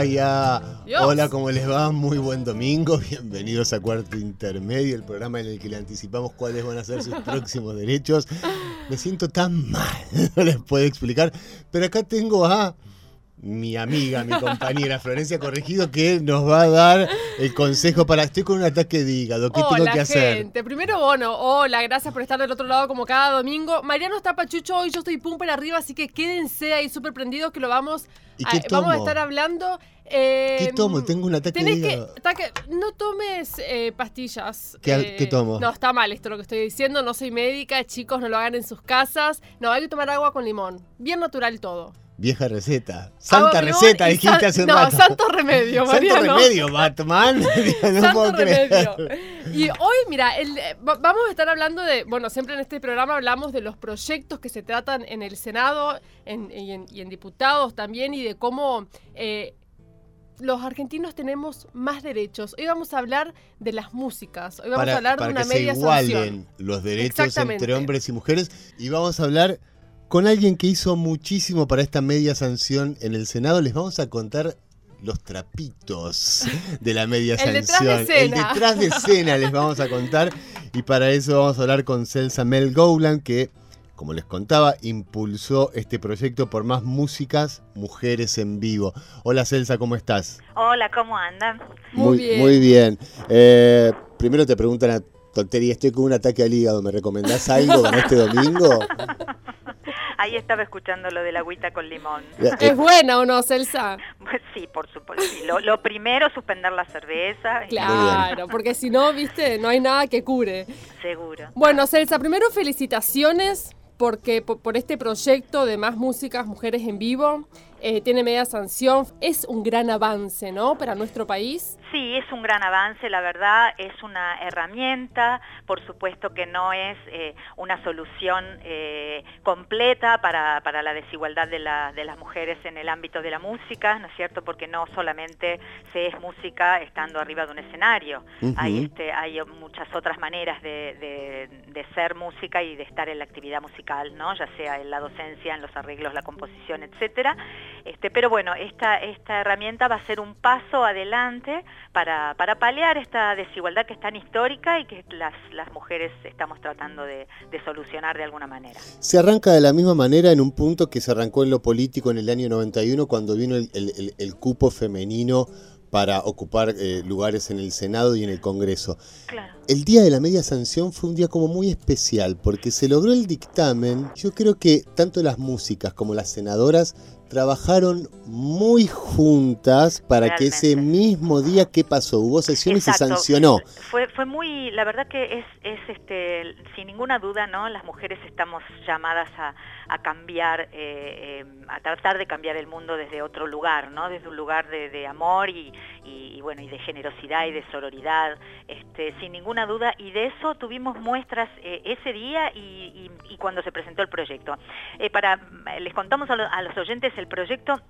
Hola, ¿cómo les va? Muy buen domingo. Bienvenidos a Cuarto Intermedio, el programa en el que le anticipamos cuáles van a ser sus próximos derechos. Me siento tan mal, no les puedo explicar. Pero acá tengo a mi amiga, mi compañera Florencia Corregido, que nos va a dar el consejo para. Estoy con un ataque de hígado, ¿qué tengo que hacer? Gente. Primero, bueno, hola, gracias por estar del otro lado como cada domingo. Mariano está pachucho hoy, yo estoy pumper arriba, así que quédense ahí súper prendidos que lo vamos, a, vamos a estar hablando. Eh, ¿Qué tomo? Tengo un ataque de hígado. Que, no tomes eh, pastillas. ¿Qué, ¿Qué, tomo? No, está mal esto lo que estoy diciendo. No soy médica, chicos, no lo hagan en sus casas. No, hay que tomar agua con limón. Bien natural todo. Vieja receta. Santa receta, dijiste hace un no, rato. No, santo remedio, Mariano. Santo remedio, Batman. no santo remedio. Y hoy, mira, el, vamos a estar hablando de, bueno, siempre en este programa hablamos de los proyectos que se tratan en el Senado en, y, en, y, en, diputados también y de cómo eh, los argentinos tenemos más derechos. Hoy vamos a hablar de las músicas. Hoy vamos para, a hablar para de una que media se igualen sanción. los derechos entre hombres y mujeres. Y vamos a hablar con alguien que hizo muchísimo para esta media sanción en el Senado. Les vamos a contar los trapitos de la media el sanción. Detrás de el detrás de escena les vamos a contar. Y para eso vamos a hablar con Celsa Mel Gowland, que, como les contaba, impulsó este proyecto por más músicas, mujeres en vivo. Hola Celsa, ¿cómo estás? Hola, ¿cómo andan? Muy, bien. Muy bien. Eh, primero te preguntan a tontería, estoy con un ataque al hígado, ¿me recomendás algo para este domingo? Ahí estaba escuchando lo de la agüita con limón. ¿Es buena o no, Celsa? Pues sí, por supuesto. Lo, lo, primero, suspender la cerveza. Claro, porque si no, viste, no hay nada que cure. Seguro. Bueno, Celsa, primero felicitaciones porque por, por este proyecto de más músicas, mujeres en vivo. Eh, tiene media sanción, es un gran avance, ¿no? Para nuestro país. Sí, es un gran avance, la verdad, es una herramienta, por supuesto que no es eh, una solución eh, completa para, para, la desigualdad de, la, de, las mujeres en el ámbito de la música, ¿no es cierto? Porque no solamente se es música estando arriba de un escenario, uh -huh. hay, este, hay muchas otras maneras de, de, de, ser música y de estar en la actividad musical, ¿no? Ya sea en la docencia, en los arreglos, la composición, etcétera. Este, pero bueno, esta, esta herramienta va a ser un paso adelante para, para paliar esta desigualdad que es tan histórica y que las, las mujeres estamos tratando de, de, solucionar de alguna manera. Se arranca de la misma manera en un punto que se arrancó en lo político en el año 91 cuando vino el, el, el cupo femenino para ocupar eh, lugares en el Senado y en el Congreso. Claro. El día de la media sanción fue un día como muy especial porque se logró el dictamen. Yo creo que tanto las músicas como las senadoras trabajaron muy juntas para Realmente. que ese mismo día, ¿qué pasó? Hubo sesión Exacto. y se sancionó. Fue, fue muy, la verdad que es, es este, sin ninguna duda, ¿no? Las mujeres estamos llamadas a, a cambiar, eh, eh, a tratar de cambiar el mundo desde otro lugar, ¿no? Desde un lugar de, de amor y, y, bueno, y de generosidad y de sororidad, este, sin ninguna duda, y de eso tuvimos muestras eh, ese día y, cuando se presentó el proyecto. Eh, para, les contamos a, a los oyentes el proyecto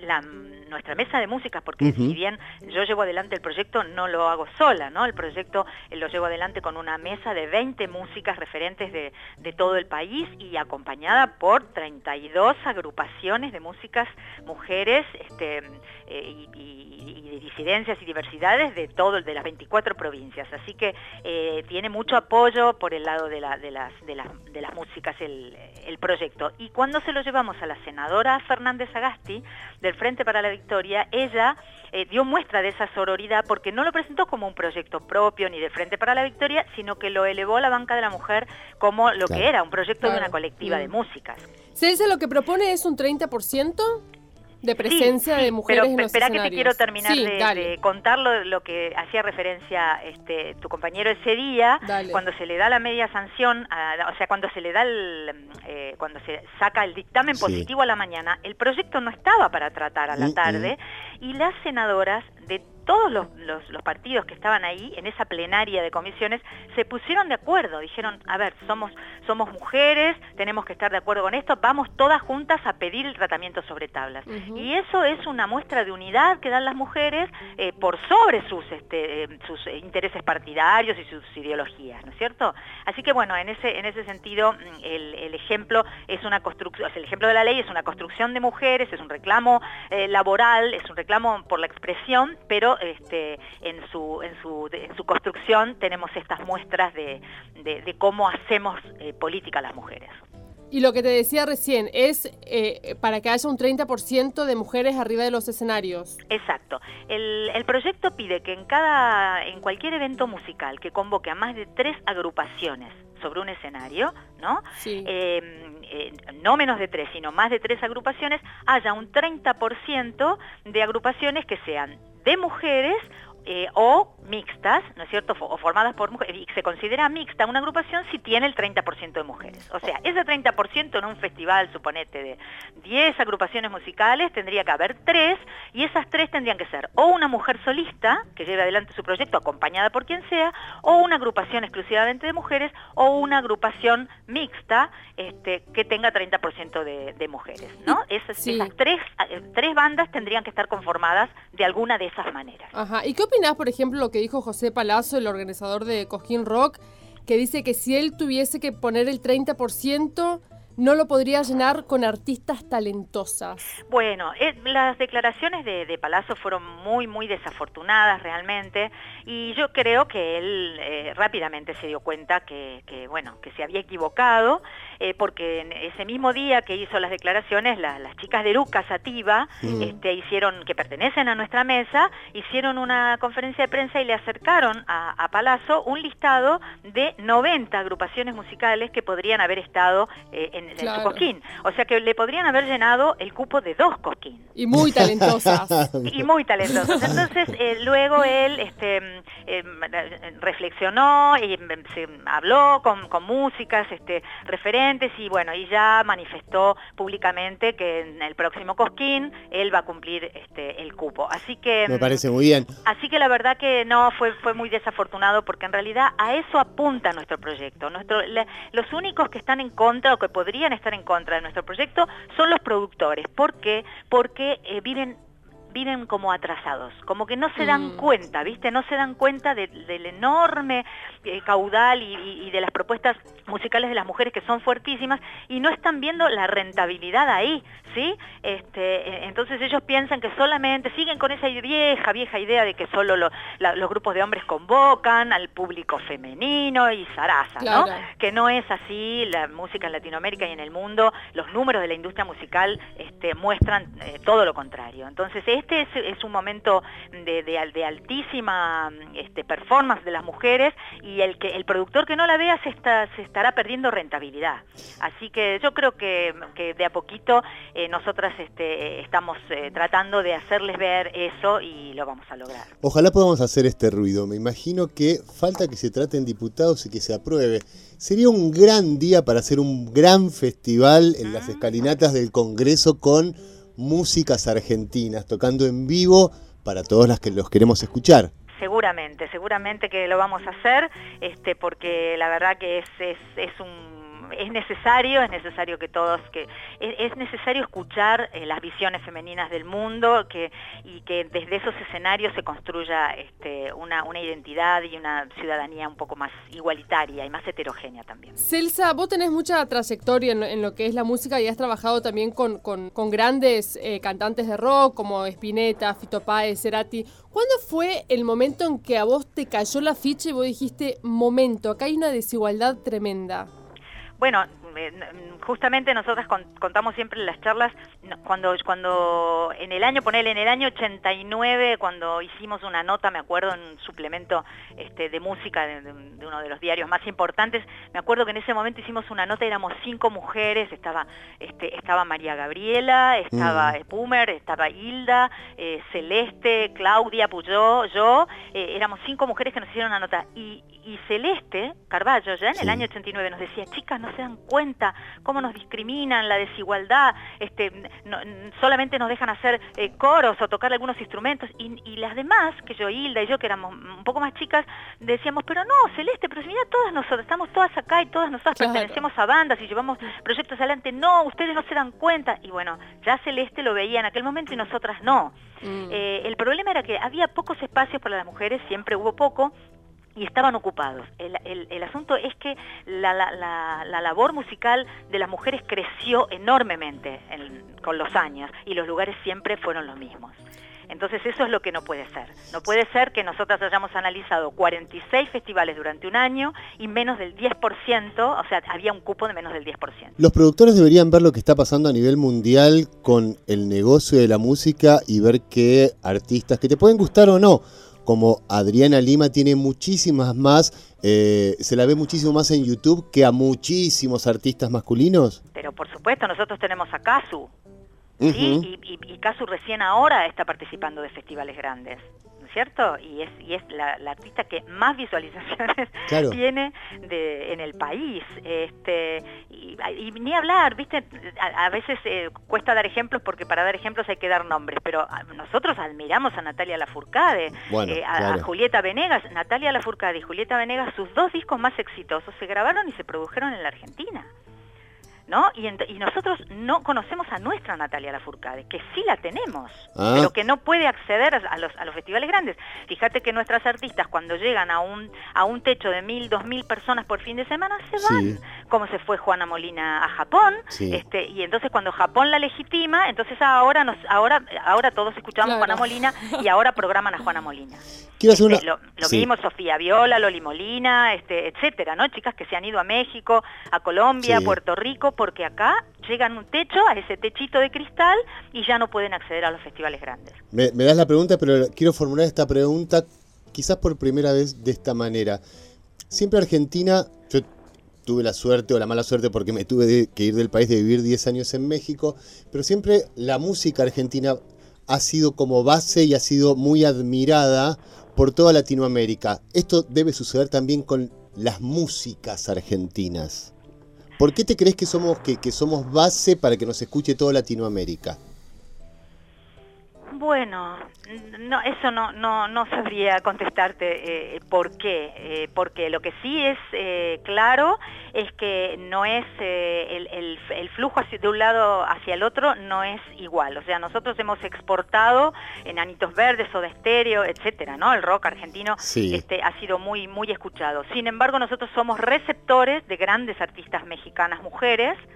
la, nuestra mesa de músicas, porque uh -huh. si bien yo llevo adelante el proyecto, no lo hago sola, ¿no? El proyecto eh, lo llevo adelante con una mesa de 20 músicas referentes de, de todo el país y acompañada por 32 agrupaciones de músicas mujeres este, eh, y, y, y, de disidencias y diversidades de todo, de las 24 provincias. Así que eh, tiene mucho apoyo por el lado de, la, de, las, de, las, de las músicas el, el proyecto. Y cuando se lo llevamos a la senadora Fernández Agasti, del Frente para la Victoria, ella eh, dio muestra de esa sororidad porque no lo presentó como un proyecto propio ni del Frente para la Victoria, sino que lo elevó a la banca de la mujer como lo claro. que era, un proyecto claro. de una colectiva mm. de músicas. ¿Celsa lo que propone es un 30%? De presencia sí, sí, de mujeres pero, en los espera escenarios. que te quiero terminar sí, de, de, contar lo, lo, que hacía referencia este, tu compañero ese día, dale. cuando se le da la media sanción, a, o sea, cuando se le da el, eh, cuando se saca el dictamen positivo a la mañana, el proyecto no estaba para tratar a la tarde mm -mm. y las senadoras de todos los, partidos que estaban ahí, en esa plenaria de comisiones, se pusieron de acuerdo, dijeron, a ver, somos, somos mujeres, tenemos que estar de acuerdo con esto, vamos todas juntas a pedir el tratamiento sobre tablas. Y eso es una muestra de unidad que dan las mujeres eh, por sobre sus, este, eh, sus intereses partidarios y sus ideologías, ¿no es cierto? Así que bueno, en ese, en ese sentido, mm, el, ejemplo es una construcción, el ejemplo de la ley es una construcción de mujeres, es un reclamo eh, laboral, es un reclamo por la expresión, pero este, en, su, en, su, en su construcción tenemos estas muestras de, de, cómo hacemos política las mujeres. Y lo que te decía recién es eh, para que haya un 30% de mujeres arriba de los escenarios. Exacto. El, proyecto pide que en cada, en cualquier evento musical que convoque a más de tres agrupaciones sobre un escenario, ¿no? Em, eh, no menos de tres, sino más de tres agrupaciones, haya un 30% de agrupaciones que sean de mujeres eh, o mixtas, ¿no es cierto? O formadas por mujeres, y se considera mixta una agrupación si tiene el 30% de mujeres. O sea, ese 30% en un festival, suponete, de 10 agrupaciones musicales, tendría que haber tres, y esas tres tendrían que ser o una mujer solista, que lleve adelante su proyecto acompañada por quien sea, o una agrupación exclusivamente de mujeres, o una agrupación mixta este, que tenga 30% de, de, mujeres, ¿no? Esas, tres, eh, tres bandas tendrían que estar conformadas de alguna de esas maneras. Ajá. ¿Y qué por ejemplo, lo que dijo José Palazzo, el organizador de Cojín Rock, que dice que si él tuviese que poner el 30%, no lo podría llenar con artistas talentosas. Bueno, eh, las declaraciones de, de, Palazzo fueron muy, muy desafortunadas realmente y yo creo que él eh, rápidamente se dio cuenta que, bueno, que se había equivocado eh, porque en ese mismo día que hizo las declaraciones, las chicas de Lucas Sativa, este, hicieron, que pertenecen a nuestra mesa, hicieron una conferencia de prensa y le acercaron a, a Palazzo un listado de 90 agrupaciones musicales que podrían haber estado en en, su cosquín. O sea que le podrían haber llenado el cupo de dos cosquín. Y muy talentosas. y muy talentosas. Entonces eh, luego él este, eh, reflexionó y se habló con, músicas este, referentes y bueno, y ya manifestó públicamente que en el próximo cosquín él va a cumplir este, el cupo. Así que... Me parece muy bien. Así que la verdad que no, fue, fue muy desafortunado porque en realidad a eso apunta nuestro proyecto. Nuestro, los únicos que están en contra o que podrían estar en contra de nuestro proyecto son los productores. ¿Por qué? Porque eh, viven viven como atrasados, como que no se dan mm. cuenta, ¿viste? No se dan cuenta del enorme eh, caudal y, de las propuestas musicales de las mujeres que son fuertísimas y no están viendo la rentabilidad ahí, ¿sí? Este, e, entonces ellos piensan que solamente, siguen con esa vieja, vieja idea de que solo los grupos de hombres convocan al público femenino y zaraza, ¿no? Que no es así, la música en Latinoamérica y en el mundo, los números de la industria musical este, muestran eh, todo lo contrario. Entonces este es, un momento de, de, altísima este, performance de las mujeres y el, que, el productor que no la vea se, está, se estará perdiendo rentabilidad. Así que yo creo que, de a poquito eh, nosotras este, estamos eh, tratando de hacerles ver eso y lo vamos a lograr. Ojalá podamos hacer este ruido. Me imagino que falta que se traten diputados y que se apruebe. Sería un gran día para hacer un gran festival en las ah. escalinatas del Congreso con músicas argentinas, tocando en vivo para todos las que los queremos escuchar. Seguramente, seguramente que lo vamos a hacer, este, porque la verdad que es, es, es un es necesario, es necesario que todos, que es, necesario escuchar eh, las visiones femeninas del mundo que, y que desde esos escenarios se construya este, una, una identidad y una ciudadanía un poco más igualitaria y más heterogénea también. Celsa, vos tenés mucha trayectoria en, lo que es la música y has trabajado también con, con, grandes eh, cantantes de rock como Spinetta, Fito Páez, Cerati. ¿Cuándo fue el momento en que a vos te cayó la ficha y vos dijiste, momento, acá hay una desigualdad tremenda? Bueno, justamente nosotras contamos siempre en las charlas, cuando, cuando en el año, ponele en el año 89, cuando hicimos una nota, me acuerdo, en un suplemento este, de música de, uno de los diarios más importantes, me acuerdo que en ese momento hicimos una nota, éramos cinco mujeres, estaba, este, estaba María Gabriela, estaba mm. Pumer, estaba Hilda, eh, Celeste, Claudia Puyó, yo, eh, éramos cinco mujeres que nos hicieron una nota, y, Celeste Carballo ya en el año 89 nos decía, chicas, no se dan cuenta, cuenta cómo nos discriminan, la desigualdad, este, solamente nos dejan hacer eh, coros o tocar algunos instrumentos y, las demás, que yo, Hilda y yo, que éramos un poco más chicas, decíamos, pero no, Celeste, pero mira todas nosotros, estamos todas acá y todas nosotras pertenecemos a bandas y llevamos proyectos adelante, no, ustedes no se dan cuenta. Y bueno, ya Celeste lo veía en aquel momento y nosotras no. Mm. Eh, el problema era que había pocos espacios para las mujeres, siempre hubo poco, y estaban ocupados. El, asunto es que la, labor musical de las mujeres creció enormemente con los años y los lugares siempre fueron los mismos. Entonces eso es lo que no puede ser. No puede ser que nosotras hayamos analizado 46 festivales durante un año y menos del 10%, o sea, había un cupo de menos del 10%. Los productores deberían ver lo que está pasando a nivel mundial con el negocio de la música y ver qué artistas, que te pueden gustar o no, como Adriana Lima tiene muchísimas más, eh, se la ve muchísimo más en YouTube que a muchísimos artistas masculinos. Pero por supuesto, nosotros tenemos a Kazu, y, y, Kazu recién ahora está participando de festivales grandes. ¿Cierto? Y es, y es la, artista que más visualizaciones tiene de, en el país. Este, y, ni hablar, ¿viste? A, veces eh, cuesta dar ejemplos porque para dar ejemplos hay que dar nombres, pero nosotros admiramos a Natalia Lafourcade, eh, a, Julieta Venegas. Natalia Lafourcade y Julieta Venegas, sus dos discos más exitosos se grabaron y se produjeron en la Argentina. ¿No? Y, nosotros no conocemos a nuestra Natalia Lafourcade, que sí la tenemos, ah. pero que no puede acceder a los, a los festivales grandes. Fíjate que nuestras artistas cuando llegan a un, a un techo de mil, dos mil personas por fin de semana se van, como se fue Juana Molina a Japón, este, y entonces cuando Japón la legitima, entonces ahora nos, ahora, ahora todos escuchamos a Juana Molina y ahora programan a Juana Molina. Este, lo, vimos Sofía Viola, Loli Molina, este, etcétera, ¿no? Chicas que se han ido a México, a Colombia, a Puerto Rico, porque acá llegan un techo, a ese techito de cristal, y ya no pueden acceder a los festivales grandes. Me, das la pregunta, pero quiero formular esta pregunta quizás por primera vez de esta manera. Siempre Argentina, yo tuve la suerte o la mala suerte porque me tuve que ir del país de vivir 10 años en México, pero siempre la música argentina ha sido como base y ha sido muy admirada por toda Latinoamérica. Esto debe suceder también con las músicas argentinas. ¿Por qué te crees que somos, que, que somos base para que nos escuche toda Latinoamérica? Bueno, no, eso no, no, no sabría contestarte eh, por qué, eh, porque lo que sí es eh, claro es que no es el, el, el, flujo hacia, de un lado hacia el otro no es igual, o sea, nosotros hemos exportado enanitos verdes o de estéreo, etcétera, ¿no? El rock argentino este, ha sido muy, muy escuchado. Sin embargo, nosotros somos receptores de grandes artistas mexicanas mujeres, eh,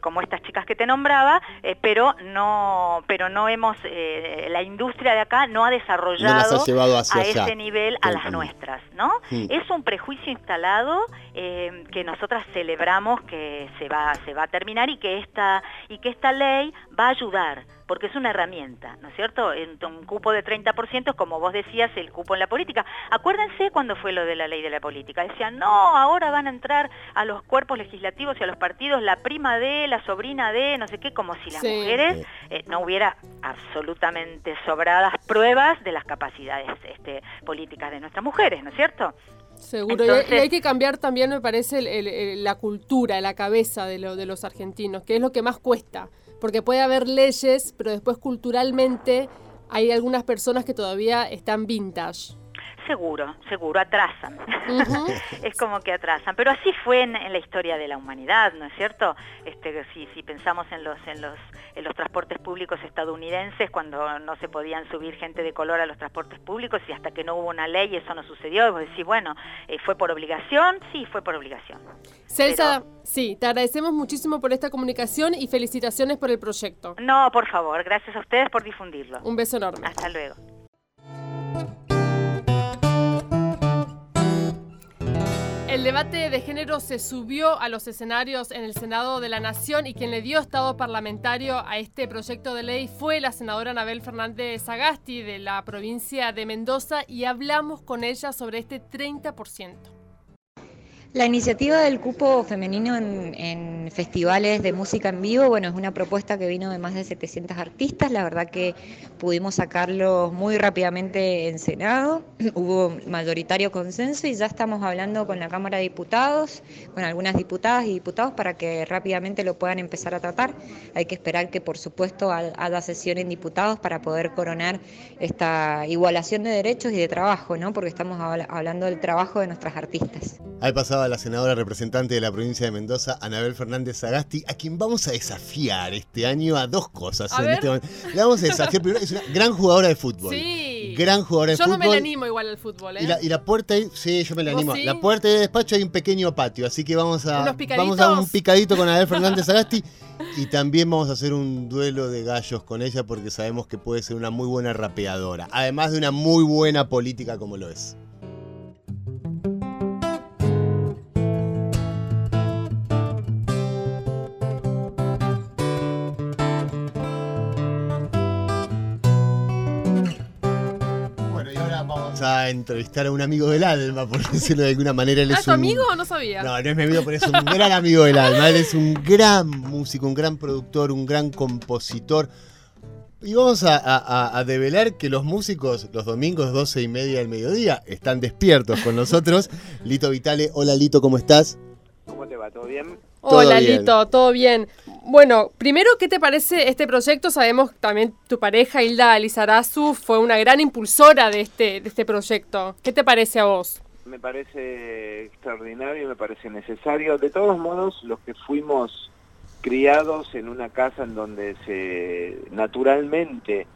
como estas chicas que te nombraba, eh, pero no pero no hemos, eh, la industria de acá no ha desarrollado a ese nivel a las nuestras, ¿no? Mm. Es un prejuicio instalado que nosotras celebramos que se va, se va a terminar y que esta, y que esta ley va a ayudar porque es una herramienta, ¿no es cierto? Un cupo de 30%, como vos decías, el cupo en la política. Acuérdense cuando fue lo de la ley de la política. Decían, no, ahora van a entrar a los cuerpos legislativos y a los partidos la prima de, la sobrina de, no sé qué, como si las mujeres eh, no hubiera absolutamente sobradas pruebas de las capacidades este, políticas de nuestras mujeres, ¿no es cierto? Seguro, y, hay, que cambiar también, me parece, la cultura, la cabeza de, lo, de los argentinos, que es lo que más cuesta porque puede haber leyes, pero después culturalmente hay algunas personas que todavía están vintage. Seguro, seguro, atrasan. es como que atrasan. Pero así fue en, la historia de la humanidad, ¿no es cierto? Este, si, si pensamos en los, en, los, en los transportes públicos estadounidenses, cuando no se podían subir gente de color a los transportes públicos y hasta que no hubo una ley eso no sucedió, y vos decís, bueno, eh, ¿fue por obligación? Sí, fue por obligación. Celsa, sí, te agradecemos muchísimo por esta comunicación y felicitaciones por el proyecto. No, por favor, gracias a ustedes por difundirlo. Un beso enorme. Hasta luego. El debate de género se subió a los escenarios en el Senado de la Nación y quien le dio estado parlamentario a este proyecto de ley fue la senadora Anabel Fernández Sagasti de la provincia de Mendoza y hablamos con ella sobre este 30%. La iniciativa del cupo femenino en, festivales de música en vivo, bueno, es una propuesta que vino de más de 700 artistas, la verdad que pudimos sacarlo muy rápidamente en Senado, hubo mayoritario consenso y ya estamos hablando con la Cámara de Diputados, con algunas diputadas y diputados para que rápidamente lo puedan empezar a tratar. Hay que esperar que por supuesto haya sesión en diputados para poder coronar esta igualación de derechos y de trabajo, ¿no? Porque estamos hablando del trabajo de nuestras artistas. Ahí pasaba la senadora representante de la provincia de Mendoza, Anabel Fernández Sagasti, a quien vamos a desafiar este año a dos cosas. Este Le vamos a desafiar primero, es una gran jugadora de fútbol. Sí. Gran jugadora de fútbol. Yo no me la animo igual al fútbol, ¿eh? Y la, puerta ahí, sí, yo me la animo. La puerta de despacho hay un pequeño patio, así que vamos a, vamos a un picadito con Anabel Fernández Sagasti y también vamos a hacer un duelo de gallos con ella porque sabemos que puede ser una muy buena rapeadora, además de una muy buena política como lo es. A entrevistar a un amigo del alma, por decirlo de alguna manera. Él es tu amigo o no sabía? No, no es mi amigo, pero es un gran amigo del alma. Él es un gran músico, un gran productor, un gran compositor. Y vamos a, a, develar que los músicos los domingos 12 y media del mediodía están despiertos con nosotros. Lito Vitale, hola Lito, ¿cómo estás? ¿Cómo te va? ¿Todo bien? Hola Lito, todo bien. Bueno, primero, ¿qué te parece este proyecto? Sabemos también tu pareja, Hilda Lizarazu, fue una gran impulsora de este, de este proyecto. ¿Qué te parece a vos? Me parece extraordinario, me parece necesario. De todos modos, los que fuimos criados en una casa en donde se naturalmente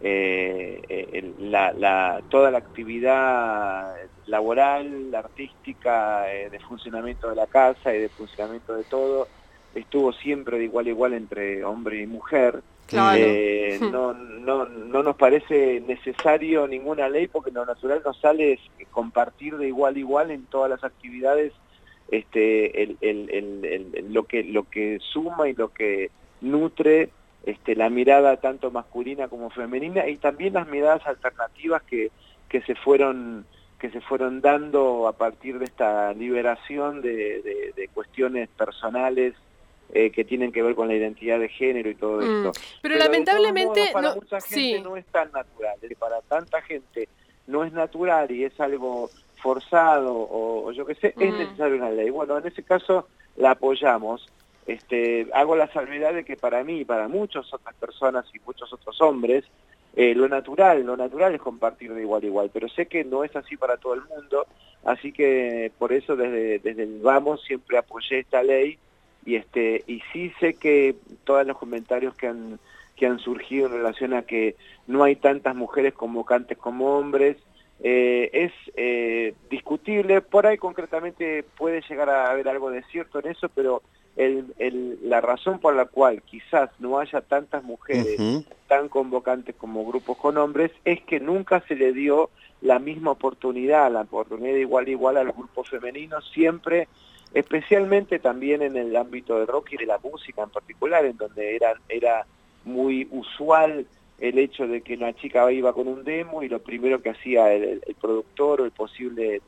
eh, eh la, toda la actividad laboral, artística, eh, de funcionamiento de la casa y de funcionamiento de todo, estuvo siempre de igual a igual entre hombre y mujer. Eh, no, no, no nos parece necesario ninguna ley porque lo natural nos sale es compartir de igual a igual en todas las actividades este, el, el, el, lo, que, lo que suma y lo que nutre este, la mirada tanto masculina como femenina y también las miradas alternativas que, que se fueron que se fueron dando a partir de esta liberación de, de cuestiones personales eh, que tienen que ver con la identidad de género y todo mm. esto. Pero, lamentablemente para mucha gente no es tan natural, para tanta gente no es natural y es algo forzado o, yo qué sé, es mm. necesaria una ley. Bueno, en ese caso la apoyamos. Este, hago la salvedad de que para mí y para muchas otras personas y muchos otros hombres, eh, lo natural, lo natural es compartir de igual a igual, pero sé que no es así para todo el mundo, así que por eso desde, desde el vamos siempre apoyé esta ley y este y sí sé que todos los comentarios que han que han surgido en relación a que no hay tantas mujeres convocantes como hombres eh, es eh, discutible. Por ahí concretamente puede llegar a haber algo de cierto en eso pero el, el, la razón por la cual quizás no haya tantas mujeres tan convocantes como grupos con hombres es que nunca se le dio la misma oportunidad, la oportunidad de igual a igual a los grupos femeninos, siempre especialmente también en el ámbito del rock y de la música en particular, en donde era, era muy usual el hecho de que una chica iba con un demo y lo primero que hacía el, productor o el posible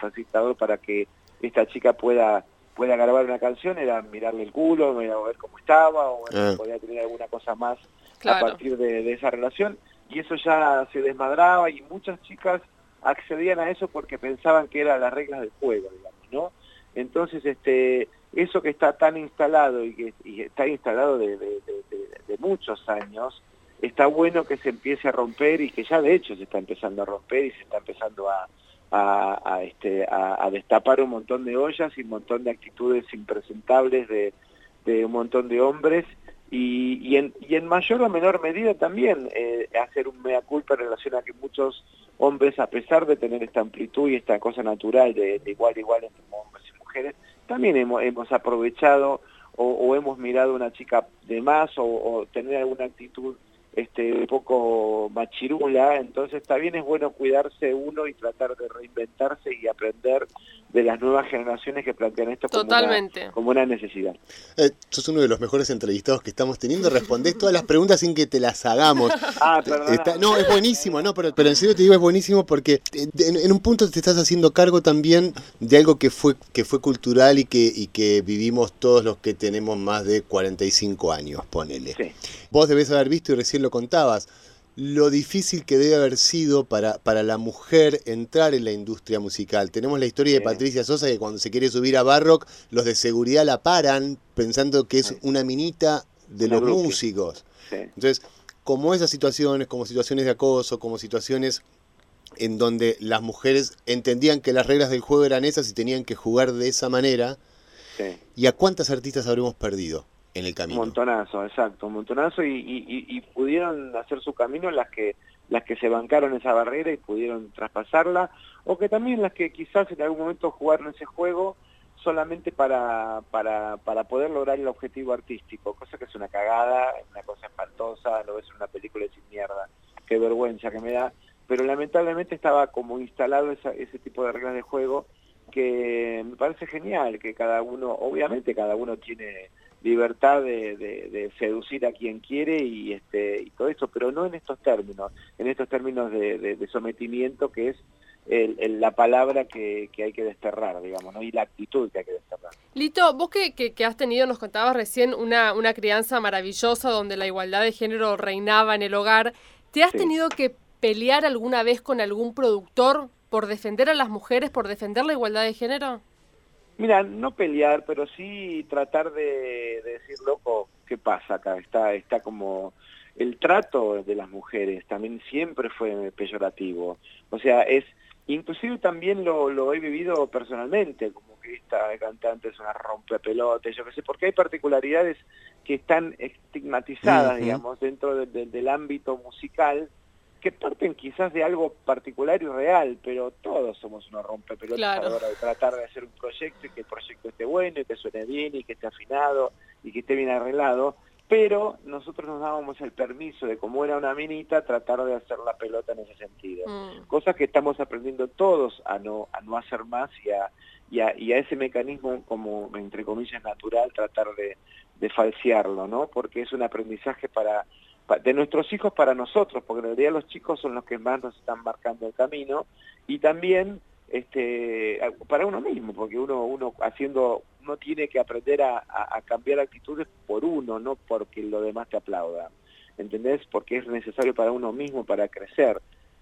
facilitador para que esta chica pueda pueda grabar una canción era mirarle el culo, ver cómo estaba o ah. podía tener alguna cosa más a partir de, de esa relación y eso ya se desmadraba y muchas chicas accedían a eso porque pensaban que eran las reglas del juego, digamos, ¿no? Entonces, este, eso que está tan instalado y que está instalado de, muchos años, está bueno que se empiece a romper y que ya de hecho se está empezando a romper y se está empezando a, a, este, a, destapar un montón de ollas y un montón de actitudes impresentables de, un montón de hombres y, y, en, y en mayor o menor medida también eh, hacer un mea culpa en relación a que muchos hombres, a pesar de tener esta amplitud y esta cosa natural de, igual a igual entre hombres también hemos, hemos aprovechado o, hemos mirado una chica de más o, tener alguna actitud este, un poco machirula, entonces también es bueno cuidarse uno y tratar de reinventarse y aprender de las nuevas generaciones que plantean esto como. Una, como una necesidad. Eh, sos uno de los mejores entrevistados que estamos teniendo. Respondés todas las preguntas sin que te las hagamos. ah, perdón. no, es buenísimo, no, pero, pero en serio te digo, es buenísimo porque en, un punto te estás haciendo cargo también de algo que fue, que fue cultural y que, y que vivimos todos los que tenemos más de 45 años, ponele. Vos debes haber visto y recién lo contabas lo difícil que debe haber sido para, para la mujer entrar en la industria musical. Tenemos la historia de Patricia Sosa que cuando se quiere subir a Barrock, los de seguridad la paran pensando que es una minita de los músicos. Entonces, como esas situaciones, como situaciones de acoso, como situaciones en donde las mujeres entendían que las reglas del juego eran esas y tenían que jugar de esa manera, ¿y a cuántas artistas habremos perdido? En el camino. Un montonazo, exacto, un montonazo y, pudieron hacer su camino las que las que se bancaron esa barrera y pudieron traspasarla, o que también las que quizás en algún momento jugaron ese juego solamente para, para, para poder lograr el objetivo artístico, cosa que es una cagada, una cosa espantosa, lo ves en una película y sin mierda, qué vergüenza que me da, pero lamentablemente estaba como instalado ese tipo de reglas de juego que me parece genial, que cada uno, obviamente cada uno tiene libertad de, seducir a quien quiere y este y todo eso, pero no en estos términos, en estos términos de, sometimiento que es la palabra que, hay que desterrar, digamos, ¿no? y la actitud que hay que desterrar. Lito, vos que, que, has tenido, nos contabas recién, una, una crianza maravillosa donde la igualdad de género reinaba en el hogar, ¿te has tenido que pelear alguna vez con algún productor por defender a las mujeres, por defender la igualdad de género? Mira, no pelear, pero sí tratar de, decir, loco, ¿qué pasa acá? Está, está como el trato de las mujeres también siempre fue peyorativo. O sea, es inclusive también lo, lo he vivido personalmente, como que esta cantante es una rompepelotes, yo qué sé, porque hay particularidades que están estigmatizadas, digamos, dentro del ámbito musical que parten quizás de algo particular y real, pero todos somos unos rompepelotas a la hora de tratar de hacer un proyecto y que el proyecto esté bueno y que suene bien y que esté afinado y que esté bien arreglado, pero nosotros nos dábamos el permiso de, como era una minita, tratar de hacer la pelota en ese sentido. Mm. Cosas que estamos aprendiendo todos a no, a no hacer más y a, y a, y a ese mecanismo como, entre comillas, natural, tratar de, de falsearlo, ¿no? Porque es un aprendizaje para de nuestros hijos para nosotros, porque en realidad los chicos son los que más nos están marcando el camino, y también este, para uno mismo, porque uno, uno haciendo, uno tiene que aprender a, cambiar actitudes por uno, no porque lo demás te aplauda, ¿entendés? Porque es necesario para uno mismo para crecer,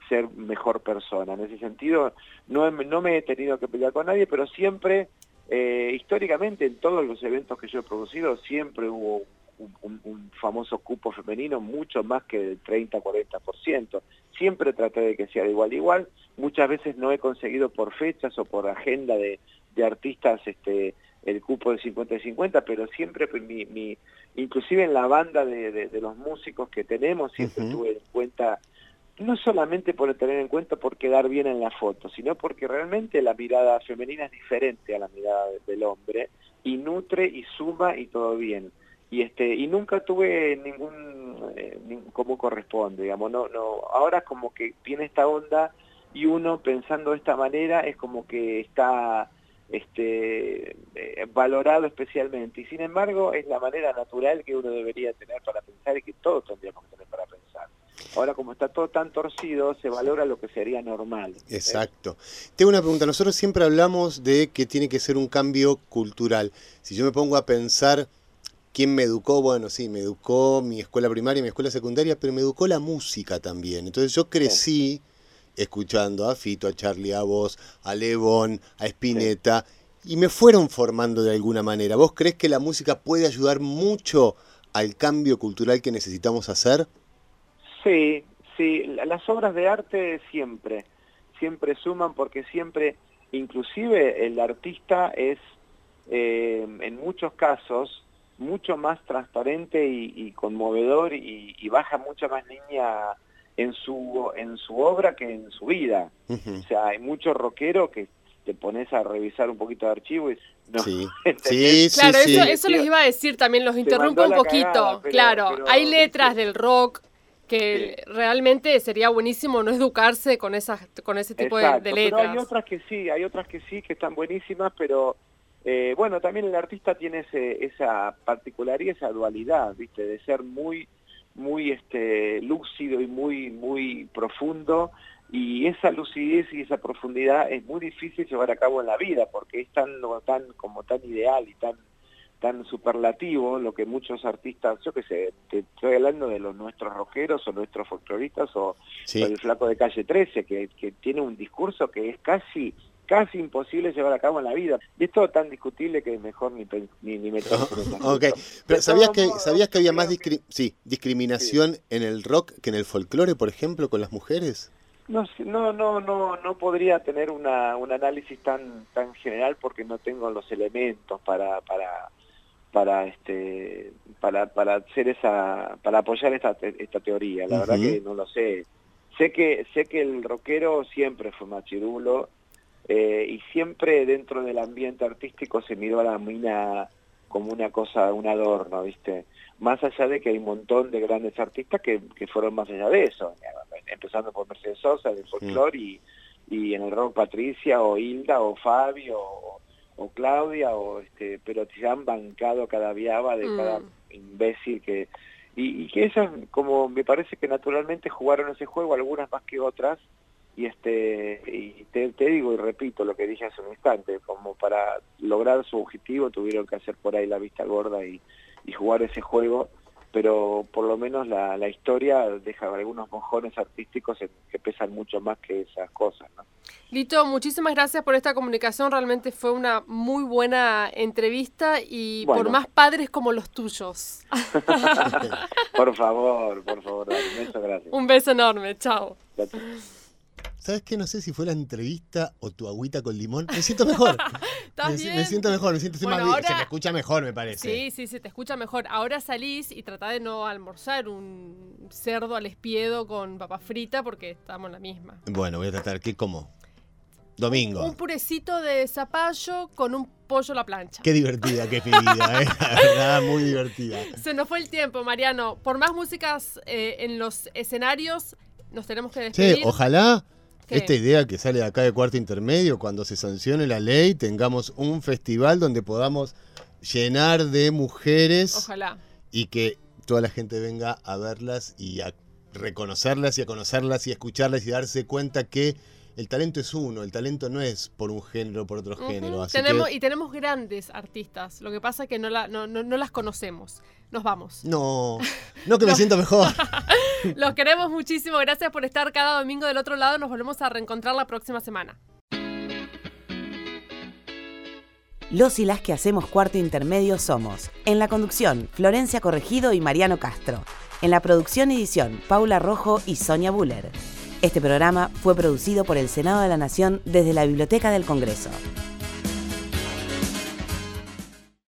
ser mejor persona. En ese sentido, no, no me he tenido que pelear con nadie, pero siempre, eh, históricamente, en todos los eventos que yo he producido, siempre hubo un, famoso cupo femenino mucho más que del 30-40%. Siempre traté de que sea de igual a igual. Muchas veces no he conseguido por fechas o por agenda de, artistas este, el cupo de 50 y 50, pero siempre mi, mi inclusive en la banda de, los músicos que tenemos, siempre tuve en cuenta, no solamente por tener en cuenta por quedar bien en la foto, sino porque realmente la mirada femenina es diferente a la mirada del hombre y nutre y suma y todo bien y este y nunca tuve ningún, eh, como corresponde digamos no no ahora como que tiene esta onda y uno pensando de esta manera es como que está este eh, valorado especialmente y sin embargo es la manera natural que uno debería tener para pensar y que todos tendríamos que tener para pensar Ahora, como está todo tan torcido, se valora lo que sería normal. Exacto. Tengo una pregunta. Nosotros siempre hablamos de que tiene que ser un cambio cultural. Si yo me pongo a pensar ¿Quién me educó? Bueno, sí, me educó mi escuela primaria y mi escuela secundaria, pero me educó la música también. Entonces yo crecí escuchando a Fito, a Charlie, a vos, a Levon, a Spinetta, y me fueron formando de alguna manera. ¿Vos crees que la música puede ayudar mucho al cambio cultural que necesitamos hacer? Sí, sí, las obras de arte siempre, siempre suman porque siempre, inclusive el artista es, eh, en muchos casos, mucho más transparente y, conmovedor y, baja mucha más línea en su en su obra que en su vida. O sea, hay mucho rockero que te pones a revisar un poquito de archivo y no. Sí, sí, Claro, eso, eso les iba a decir también, los interrumpo un poquito. claro, hay letras del rock que realmente sería buenísimo no educarse con esas con ese tipo de, letras. Pero hay otras que sí, hay otras que sí, que están buenísimas, pero eh, bueno, también el artista tiene ese, esa particularidad, esa dualidad, ¿viste? De ser muy, muy este, lúcido y muy, muy profundo, y esa lucidez y esa profundidad es muy difícil llevar a cabo en la vida, porque es tan, tan, como tan ideal y tan tan superlativo, lo que muchos artistas, yo qué sé, te estoy hablando de los nuestros rockeros o nuestros folcloristas o, el flaco de calle 13, que, que tiene un discurso que es casi casi imposible llevar a cabo en la vida. Y es todo tan discutible que es mejor ni, ni, ni Ok, pero ¿sabías que, ¿sabías que había más sí, discriminación en el rock que en el folclore, por ejemplo, con las mujeres? No, no, no, no, no podría tener una, un análisis tan, tan general porque no tengo los elementos para, para, para este para para hacer esa para apoyar esta esta teoría. La verdad que no lo sé. Sé que sé que el rockero siempre fue machirulo eh, y siempre dentro del ambiente artístico se miró a la mina como una cosa un adorno viste más allá de que hay un montón de grandes artistas que, que fueron más allá de eso empezando por Mercedes Sosa del folclore y, y en el rock Patricia o Hilda o Fabio o, o Claudia, o este, pero se han bancado cada viaba de cada mm. imbécil que... Y, que esas, como me parece que naturalmente jugaron ese juego, algunas más que otras, y este y te, digo y repito lo que dije hace un instante, como para lograr su objetivo tuvieron que hacer por ahí la vista gorda y, y jugar ese juego pero por lo menos la, la historia deja algunos mojones artísticos que pesan mucho más que esas cosas. ¿no? Lito, muchísimas gracias por esta comunicación, realmente fue una muy buena entrevista y por más padres como los tuyos. por favor, por favor, un beso, gracias. Un beso enorme, chao. ¿Sabes qué? No sé si fue la entrevista o tu agüita con limón. Me siento mejor. me, me, siento mejor, me siento más bien. Se me escucha mejor, me parece. Sí, sí, se te escucha mejor. Ahora salís y tratá de no almorzar un cerdo al espiedo con papa frita porque estamos en la misma. Bueno, voy a tratar. ¿Qué como? Domingo. Un, purecito de zapallo con un pollo a la plancha. Qué divertida, qué vida, ¿eh? verdad, muy divertida. Se nos fue el tiempo, Mariano. Por más músicas eh, en los escenarios, nos tenemos que despedir. Sí, ojalá esta idea que sale de acá de cuarto intermedio, cuando se sancione la ley, tengamos un festival donde podamos llenar de mujeres. Ojalá. Y que toda la gente venga a verlas y a reconocerlas y a conocerlas y a escucharlas y darse cuenta que el talento es uno, el talento no es por un género o por otro género. tenemos, Y tenemos grandes artistas, lo que pasa es que no, no, las conocemos. Nos vamos. No, no que me siento mejor. Los queremos muchísimo, gracias por estar cada domingo del otro lado, nos volvemos a reencontrar la próxima semana. Los y las que hacemos cuarto intermedio somos, en la conducción, Florencia Corregido y Mariano Castro. En la producción y edición, Paula Rojo y Sonia Buller. Este programa fue producido por el Senado de la Nación desde la Biblioteca del Congreso.